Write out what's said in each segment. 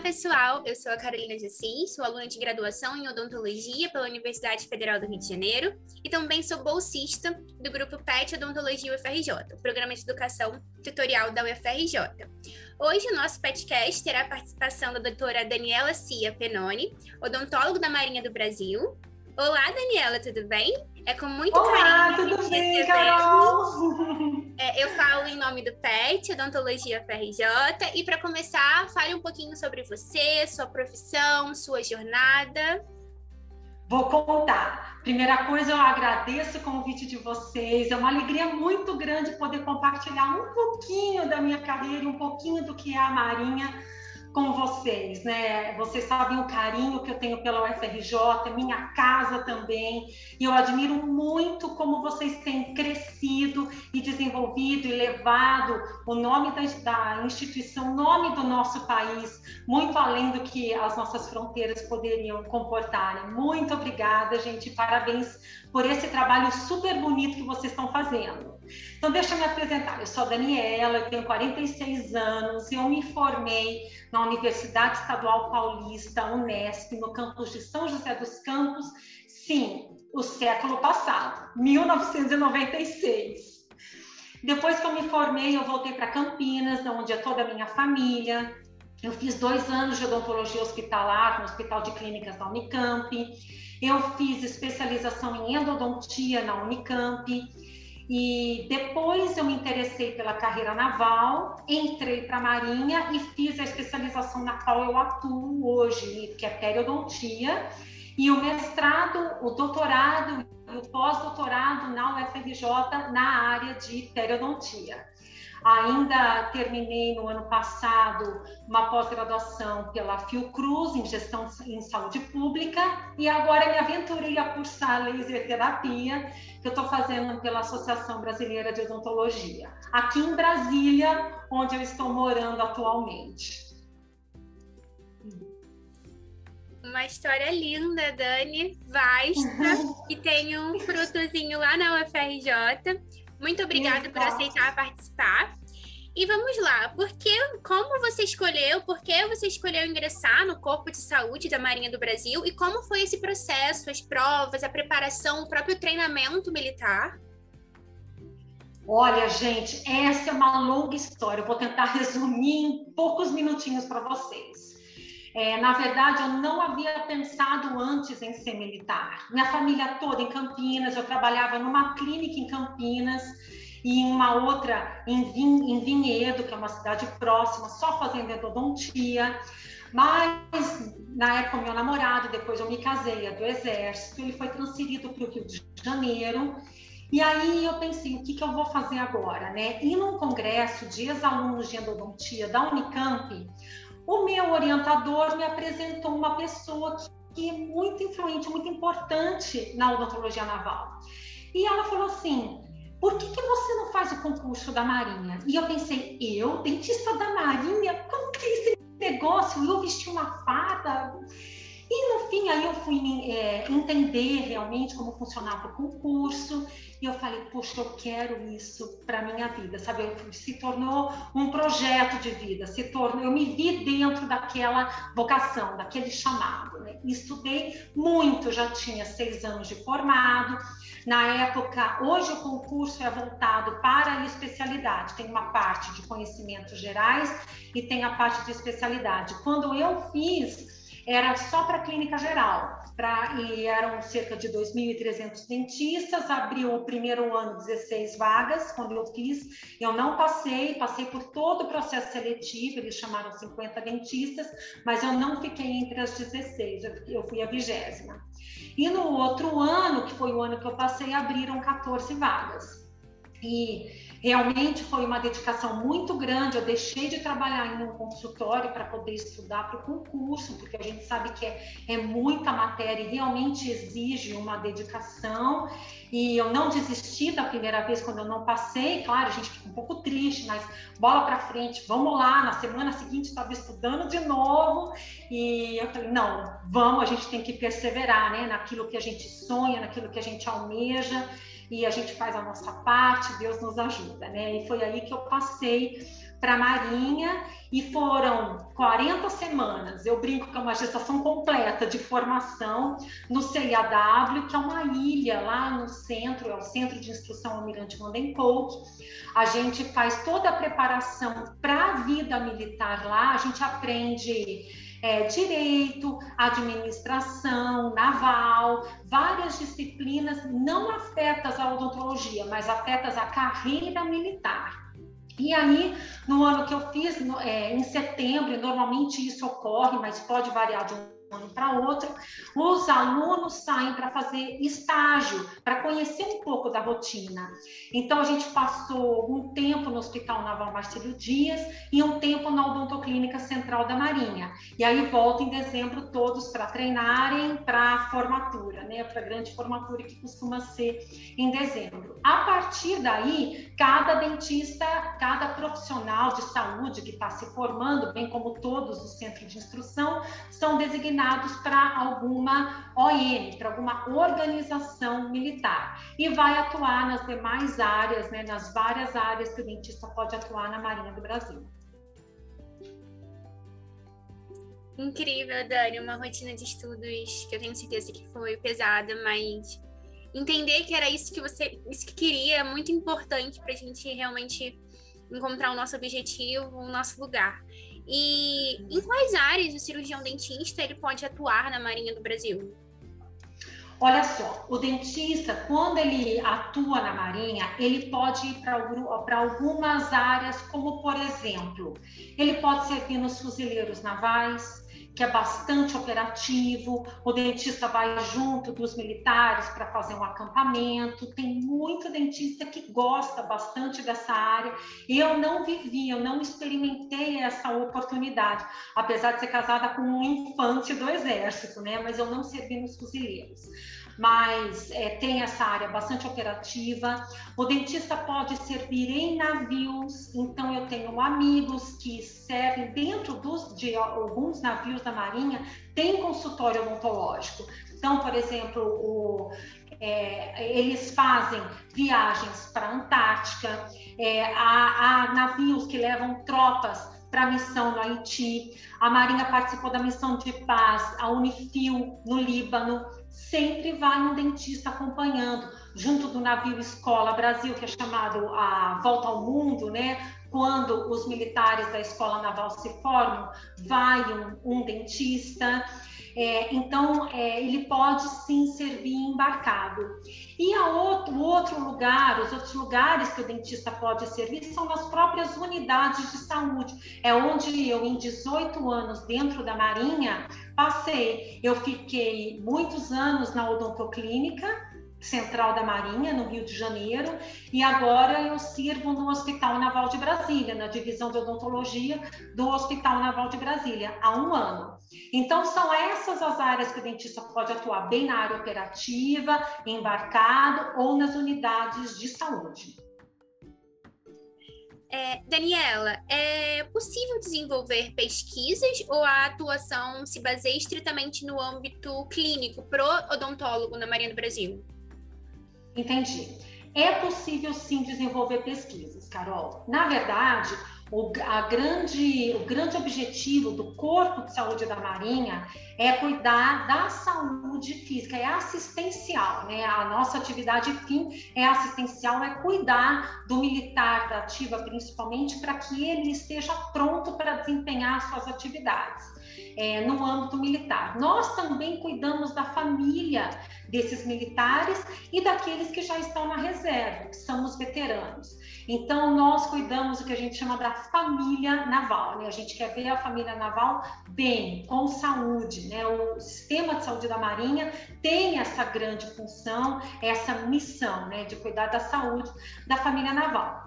pessoal, eu sou a Carolina Jassim, sou aluna de graduação em odontologia pela Universidade Federal do Rio de Janeiro e também sou bolsista do grupo PET Odontologia UFRJ, programa de educação tutorial da UFRJ. Hoje o nosso podcast terá a participação da doutora Daniela Cia Penoni, odontóloga da Marinha do Brasil. Olá, Daniela, tudo bem? É com muito Olá, carinho. tudo bem, Carol? É, eu falo em nome do PET, Odontologia FRJ, e para começar, fale um pouquinho sobre você, sua profissão, sua jornada. Vou contar. Primeira coisa, eu agradeço o convite de vocês. É uma alegria muito grande poder compartilhar um pouquinho da minha carreira, um pouquinho do que é a Marinha com vocês, né? Vocês sabem o carinho que eu tenho pela UFRJ, minha casa também, e eu admiro muito como vocês têm crescido e desenvolvido e levado o nome da, da instituição, o nome do nosso país, muito além do que as nossas fronteiras poderiam comportar. Muito obrigada, gente, parabéns por esse trabalho super bonito que vocês estão fazendo. Então, deixa eu me apresentar. Eu sou Daniela, eu tenho 46 anos, eu me formei na Universidade Estadual Paulista, Unesp, no campus de São José dos Campos, sim, o século passado, 1996. Depois que eu me formei, eu voltei para Campinas, onde é toda a minha família. Eu fiz dois anos de odontologia hospitalar no Hospital de Clínicas da Unicamp. Eu fiz especialização em endodontia na Unicamp. E depois eu me interessei pela carreira naval, entrei para a Marinha e fiz a especialização na qual eu atuo hoje, que é periodontia, e o mestrado, o doutorado e o pós-doutorado na UFRJ na área de periodontia. Ainda terminei no ano passado uma pós-graduação pela Fiocruz em gestão em saúde pública e agora me aventurei a cursar laser terapia que eu estou fazendo pela Associação Brasileira de Odontologia, aqui em Brasília, onde eu estou morando atualmente. Uma história linda, Dani, vasta, e tem um frutozinho lá na UFRJ. Muito obrigada por aceitar participar. E vamos lá, porque como você escolheu, por que você escolheu ingressar no Corpo de Saúde da Marinha do Brasil e como foi esse processo, as provas, a preparação, o próprio treinamento militar? Olha, gente, essa é uma longa história. Eu vou tentar resumir em poucos minutinhos para vocês. É, na verdade, eu não havia pensado antes em ser militar. Minha família toda em Campinas, eu trabalhava numa clínica em Campinas e em uma outra em, Vin, em Vinhedo, que é uma cidade próxima, só fazendo endodontia. Mas na época, meu namorado, depois eu me casei, é do Exército, ele foi transferido para o Rio de Janeiro. E aí eu pensei, o que, que eu vou fazer agora, né? E num congresso de ex-alunos de endodontia da Unicamp, o meu orientador me apresentou uma pessoa que é muito influente, muito importante na odontologia naval. E ela falou assim: por que, que você não faz o concurso da Marinha? E eu pensei, eu, dentista da Marinha? Como que é esse negócio? Eu vesti uma fada? E no fim, aí eu fui é, entender realmente como funcionava o concurso. E eu falei, poxa, eu quero isso para minha vida, sabe? Se tornou um projeto de vida, se tornou, eu me vi dentro daquela vocação, daquele chamado. Né? Estudei muito, já tinha seis anos de formado. Na época, hoje o concurso é voltado para a especialidade. Tem uma parte de conhecimentos gerais e tem a parte de especialidade. Quando eu fiz era só para clínica geral, pra, e eram cerca de 2.300 dentistas, abriu o primeiro ano 16 vagas, quando eu fiz, eu não passei, passei por todo o processo seletivo, eles chamaram 50 dentistas, mas eu não fiquei entre as 16, eu, fui a vigésima. E no outro ano, que foi o ano que eu passei, abriram 14 vagas. E Realmente foi uma dedicação muito grande. Eu deixei de trabalhar em um consultório para poder estudar para o concurso, porque a gente sabe que é, é muita matéria e realmente exige uma dedicação. E eu não desisti da primeira vez quando eu não passei. Claro, a gente fica um pouco triste, mas bola para frente, vamos lá. Na semana seguinte estava estudando de novo e eu falei: não, vamos, a gente tem que perseverar né, naquilo que a gente sonha, naquilo que a gente almeja e a gente faz a nossa parte, Deus nos ajuda, né? E foi aí que eu passei para a Marinha e foram 40 semanas. Eu brinco que é uma gestação completa de formação no CIAW, que é uma ilha lá no centro, é o Centro de Instrução Almirante Vandenkolk. A gente faz toda a preparação para a vida militar lá, a gente aprende é, direito, administração, naval, várias disciplinas não afetas à odontologia, mas afetas à carreira militar. E aí, no ano que eu fiz, no, é, em setembro, normalmente isso ocorre, mas pode variar de um ano para outro, os alunos saem para fazer estágio, para conhecer um pouco da rotina. Então, a gente passou um tempo no Hospital Naval Marcelo Dias e um tempo na Odontoclínica Central da Marinha. E aí volta em dezembro todos para treinarem para a formatura, né, para a grande formatura que costuma ser em dezembro. A partir daí, cada dentista, cada profissional de saúde que está se formando, bem como todos os centros de instrução, são designados designados para alguma ON, para alguma organização militar, e vai atuar nas demais áreas, né, nas várias áreas que o dentista pode atuar na Marinha do Brasil. Incrível, Dani, uma rotina de estudos que eu tenho certeza que foi pesada, mas entender que era isso que você, isso que queria, é muito importante para a gente realmente encontrar o nosso objetivo, o nosso lugar. E em quais áreas o cirurgião dentista ele pode atuar na Marinha do Brasil? Olha só, o dentista, quando ele atua na Marinha, ele pode ir para algumas áreas, como por exemplo, ele pode servir nos fuzileiros navais, que é bastante operativo, o dentista vai junto dos militares para fazer um acampamento, tem muito dentista que gosta bastante dessa área. Eu não vivi, eu não experimentei essa oportunidade, apesar de ser casada com um infante do exército, né? Mas eu não servi nos fuzileiros mas é, tem essa área bastante operativa. O dentista pode servir em navios, então eu tenho amigos que servem dentro dos, de alguns navios da Marinha, tem consultório odontológico. Então, por exemplo, o, é, eles fazem viagens para a Antártica, é, há, há navios que levam tropas para a missão no Haiti, a Marinha participou da missão de paz, a Unifil no Líbano, sempre vai um dentista acompanhando, junto do navio Escola Brasil, que é chamado a Volta ao Mundo, né? Quando os militares da Escola Naval se formam, vai um, um dentista. É, então, é, ele pode sim servir embarcado. E a outro, outro lugar, os outros lugares que o dentista pode servir são nas próprias unidades de saúde. É onde eu, em 18 anos dentro da Marinha, passei. Eu fiquei muitos anos na odontoclínica, Central da Marinha, no Rio de Janeiro, e agora eu sirvo no Hospital Naval de Brasília, na divisão de odontologia do Hospital Naval de Brasília, há um ano. Então, são essas as áreas que o dentista pode atuar bem na área operativa, embarcado ou nas unidades de saúde. É, Daniela, é possível desenvolver pesquisas ou a atuação se baseia estritamente no âmbito clínico pro odontólogo na Marinha do Brasil? Entendi. É possível sim desenvolver pesquisas, Carol. Na verdade, o, grande, o grande objetivo do Corpo de Saúde da Marinha é cuidar da saúde física, é assistencial, né? A nossa atividade fim é assistencial, é cuidar do militar, da ativa, principalmente, para que ele esteja pronto para desempenhar suas atividades é, no âmbito militar. Nós também cuidamos da família desses militares e daqueles que já estão na reserva, que são os veteranos. Então, nós cuidamos do que a gente chama da família naval, né? A gente quer ver a família naval bem, com saúde, né? O sistema de saúde da Marinha tem essa grande função, essa missão, né? De cuidar da saúde da família naval.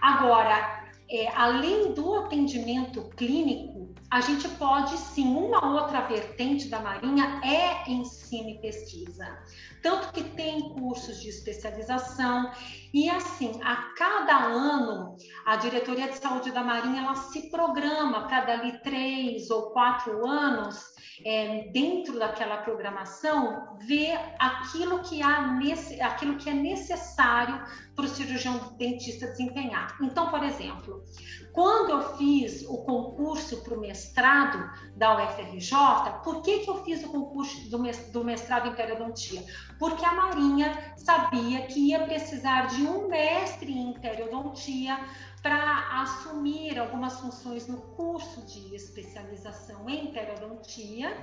Agora, é, além do atendimento clínico, a gente pode sim, uma outra vertente da Marinha é ensino e pesquisa. Tanto que tem cursos de especialização e assim, a cada ano, a Diretoria de Saúde da Marinha ela se programa para dali três ou quatro anos, é, dentro daquela programação, ver aquilo que, há nesse, aquilo que é necessário para o cirurgião dentista desempenhar. Então, por exemplo, quando eu fiz o concurso para o mestrado da UFRJ, por que, que eu fiz o concurso do mestrado em periodontia? Porque a Marinha sabia que ia precisar de um mestre em periodontia para assumir algumas funções no curso de especialização em periodontia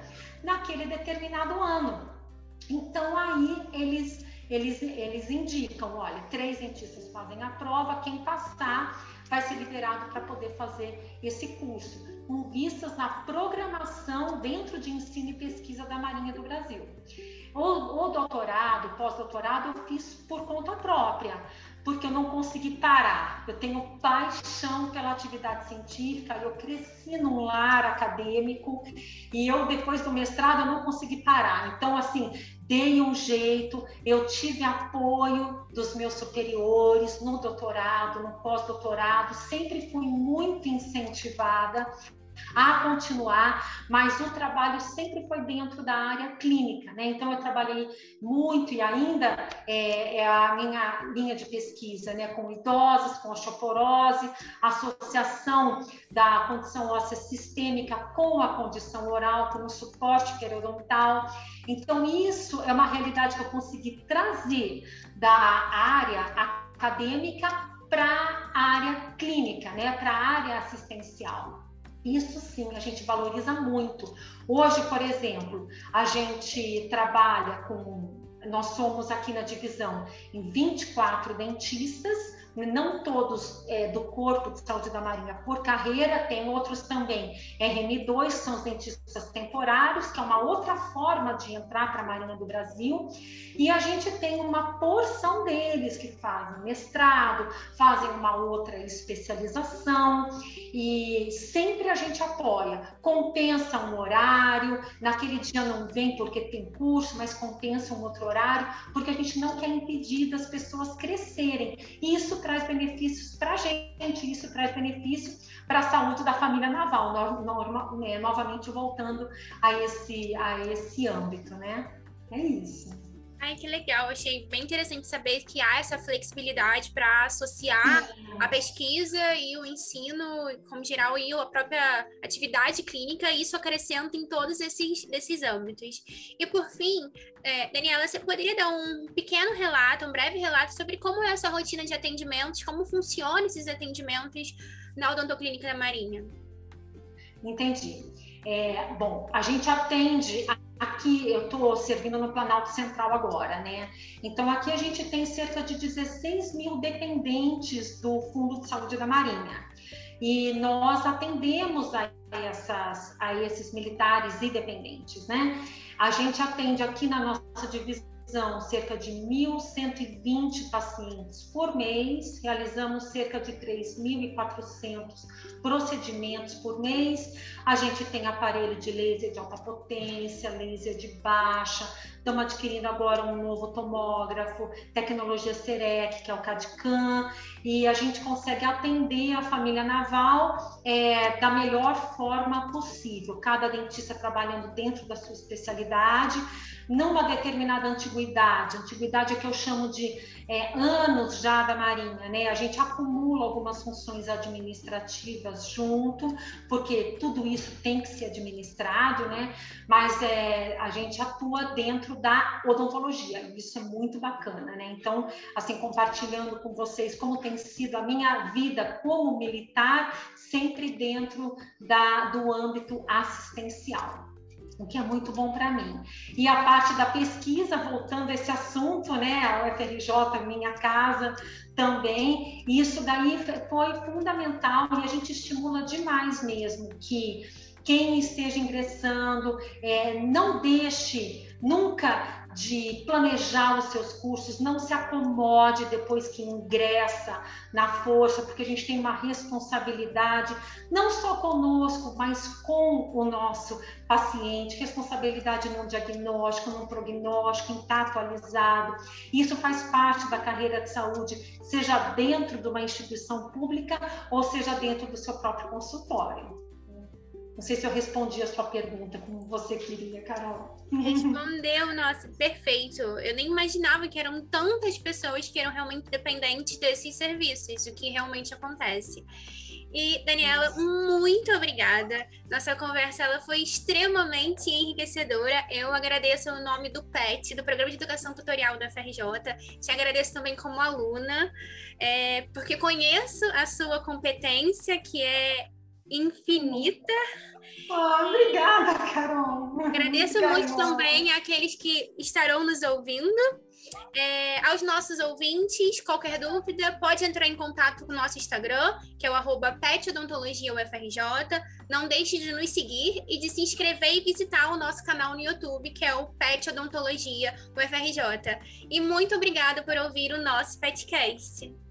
naquele determinado ano. Então aí eles eles, eles indicam, olha, três dentistas fazem a prova, quem passar vai ser liberado para poder fazer esse curso, com vistas na programação dentro de ensino e pesquisa da Marinha do Brasil. O, o doutorado, pós-doutorado, eu fiz por conta própria, porque eu não consegui parar. Eu tenho paixão pela atividade científica, eu cresci num lar acadêmico e eu, depois do mestrado, eu não consegui parar. Então, assim, dei um jeito, eu tive apoio dos meus superiores no doutorado, no pós-doutorado, sempre fui muito incentivada a continuar, mas o trabalho sempre foi dentro da área clínica, né? Então eu trabalhei muito e ainda é, é a minha linha de pesquisa, né? Com idosos, com osteoporose, associação da condição óssea sistêmica com a condição oral, com o suporte periodontal. Então isso é uma realidade que eu consegui trazer da área acadêmica para a área clínica, né? Para a área assistencial. Isso sim, a gente valoriza muito. Hoje, por exemplo, a gente trabalha com. Nós somos aqui na divisão em 24 dentistas, não todos é, do Corpo de Saúde da Marinha por carreira, tem outros também. RM2 são os dentistas temporários, que é uma outra forma de entrar para a Marinha do Brasil, e a gente tem uma porção deles que fazem mestrado, fazem uma outra especialização, e sempre a gente apoia, compensa um horário, naquele dia não vem porque tem curso, mas compensa um outro horário, porque a gente não quer impedir das pessoas crescerem. Isso traz benefícios para a gente, isso traz benefício para a saúde da família naval, no, né, novamente voltando a esse, a esse âmbito, né? É isso. Ai, que legal. Achei bem interessante saber que há essa flexibilidade para associar a pesquisa e o ensino, como geral, e a própria atividade clínica, e isso acrescenta em todos esses, esses âmbitos. E por fim, é, Daniela, você poderia dar um pequeno relato, um breve relato sobre como é a sua rotina de atendimentos, como funcionam esses atendimentos na odontoclínica da Marinha? Entendi. É, bom, a gente atende Aqui eu estou servindo no Planalto Central agora, né? Então aqui a gente tem cerca de 16 mil dependentes do Fundo de Saúde da Marinha. E nós atendemos a, essas, a esses militares e dependentes, né? A gente atende aqui na nossa divisão são cerca de 1.120 pacientes por mês, realizamos cerca de 3.400 procedimentos por mês. A gente tem aparelho de laser de alta potência, laser de baixa, estamos adquirindo agora um novo tomógrafo, tecnologia CEREC, que é o CAD-CAM, e a gente consegue atender a família naval é, da melhor forma possível, cada dentista trabalhando dentro da sua especialidade, numa determinada antiguidade. Antiguidade é que eu chamo de é, anos já da Marinha, né? A gente acumula algumas funções administrativas junto, porque tudo isso tem que ser administrado, né? Mas é, a gente atua dentro da odontologia, isso é muito bacana, né? Então, assim, compartilhando com vocês como tem sido a minha vida como militar, sempre dentro da, do âmbito assistencial o que é muito bom para mim. E a parte da pesquisa, voltando a esse assunto, né, a UFRJ, minha casa também, isso daí foi fundamental e a gente estimula demais mesmo que quem esteja ingressando, é, não deixe nunca de planejar os seus cursos, não se acomode depois que ingressa na força, porque a gente tem uma responsabilidade, não só conosco, mas com o nosso paciente, responsabilidade no diagnóstico, no prognóstico, em estar atualizado. Isso faz parte da carreira de saúde, seja dentro de uma instituição pública ou seja dentro do seu próprio consultório. Não sei se eu respondi a sua pergunta como você queria, Carol. Respondeu, nossa, perfeito. Eu nem imaginava que eram tantas pessoas que eram realmente dependentes desses serviços, o que realmente acontece. E Daniela, muito obrigada. Nossa conversa ela foi extremamente enriquecedora. Eu agradeço o nome do PET, do Programa de Educação Tutorial da FRJ. Te agradeço também como aluna, é, porque conheço a sua competência, que é infinita. Oh, obrigada, Carol. Agradeço obrigada, muito também àqueles que estarão nos ouvindo. É, aos nossos ouvintes, qualquer dúvida, pode entrar em contato com o nosso Instagram, que é o arroba PetOdontologiaUFRJ. Não deixe de nos seguir e de se inscrever e visitar o nosso canal no YouTube, que é o Pet Odontologia UFRJ. E muito obrigada por ouvir o nosso Petcast.